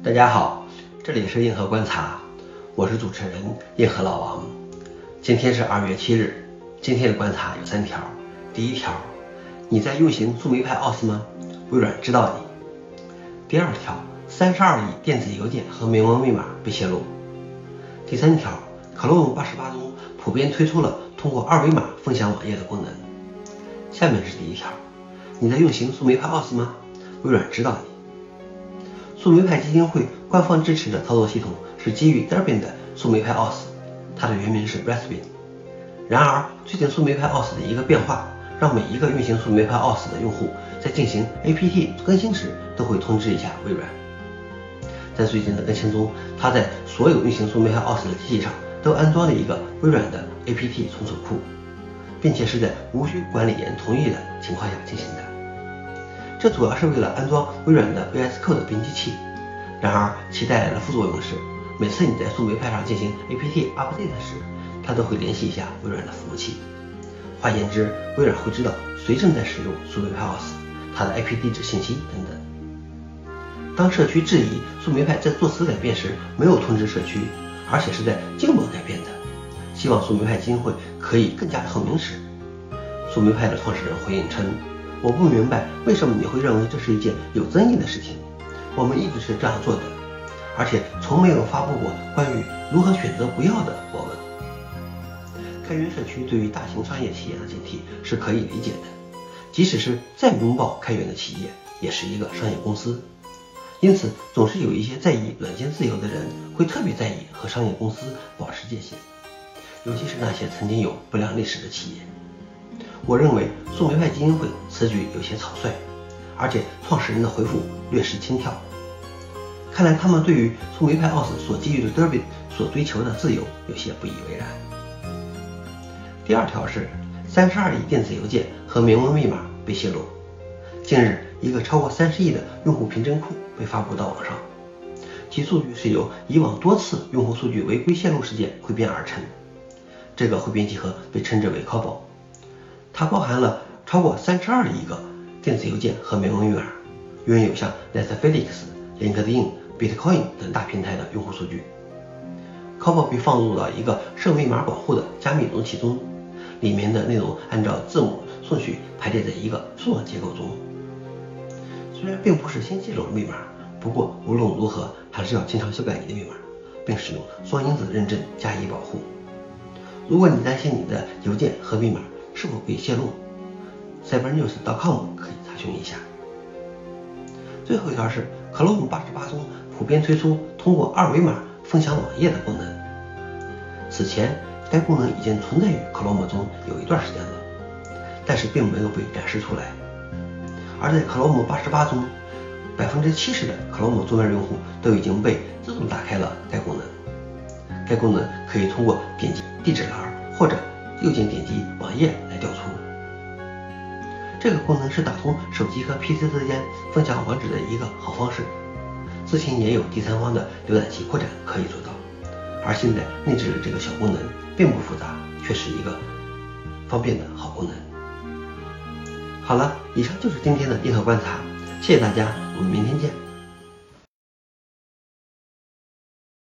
大家好，这里是硬核观察，我是主持人硬核老王。今天是二月七日，今天的观察有三条。第一条，你在运行树莓派 OS 吗？微软知道你。第二条，三十二亿电子邮件和明文密码被泄露。第三条，Chrome 八十八中普遍推出了通过二维码分享网页的功能。下面是第一条，你在运行树莓派 OS 吗？微软知道你。树莓派基金会官方支持的操作系统是基于 Debian 的树莓派 OS，它的原名是 Raspbian。然而，最近树莓派 OS 的一个变化，让每一个运行树莓派 OS 的用户在进行 APT 更新时都会通知一下微软。在最近的更新中，它在所有运行树莓派 OS 的机器上都安装了一个微软的 APT 存储库，并且是在无需管理员同意的情况下进行的。这主要是为了安装微软的 VS Code 编辑器。然而，其带来的副作用是，每次你在树莓派上进行 apt update 时，它都会联系一下微软的服务器。换言之，微软会知道谁正在使用树莓派 OS，它的 IP 地址信息等等。当社区质疑树莓派在做此改变时没有通知社区，而且是在静默改变的，希望树莓派基金会可以更加透明时，树莓派的创始人回应称。我不明白为什么你会认为这是一件有争议的事情。我们一直是这样做的，而且从没有发布过关于如何选择不要的博文。开源社区对于大型商业企业的警惕是可以理解的，即使是再拥抱开源的企业，也是一个商业公司。因此，总是有一些在意软件自由的人会特别在意和商业公司保持界限，尤其是那些曾经有不良历史的企业。我认为宋梅派基金会此举有些草率，而且创始人的回复略是轻佻。看来他们对于宋梅派 OS 所给予的 Derby 所追求的自由有些不以为然。第二条是三十二亿电子邮件和明文密码被泄露。近日，一个超过三十亿的用户凭证库被发布到网上，其数据是由以往多次用户数据违规泄露事件汇编而成。这个汇编集合被称之为 c o b o 它包含了超过三十二亿个电子邮件和美文密码，拥有像 Netflix、LinkedIn、Bitcoin 等大平台的用户数据。c o b o 被放入了一个设密码保护的加密容器中，里面的内容按照字母顺序排列在一个数字结构中。虽然并不是新接种的密码，不过无论如何还是要经常修改你的密码，并使用双因子认证加以保护。如果你担心你的邮件和密码，是否被泄露？cybernews.com 可以查询一下。最后一条是，Chrome 八十八中普遍推出通过二维码分享网页的功能。此前，该功能已经存在于 Chrome 中有一段时间了，但是并没有被展示出来。而在 Chrome 八十八中，百分之七十的 Chrome 桌面用户都已经被自动打开了该功能。该功能可以通过点击地址栏或者右键点击网页来调出。这个功能是打通手机和 PC 之间分享网址的一个好方式。之前也有第三方的浏览器扩展可以做到，而现在内置的这个小功能并不复杂，却是一个方便的好功能。好了，以上就是今天的硬核观察，谢谢大家，我们明天见。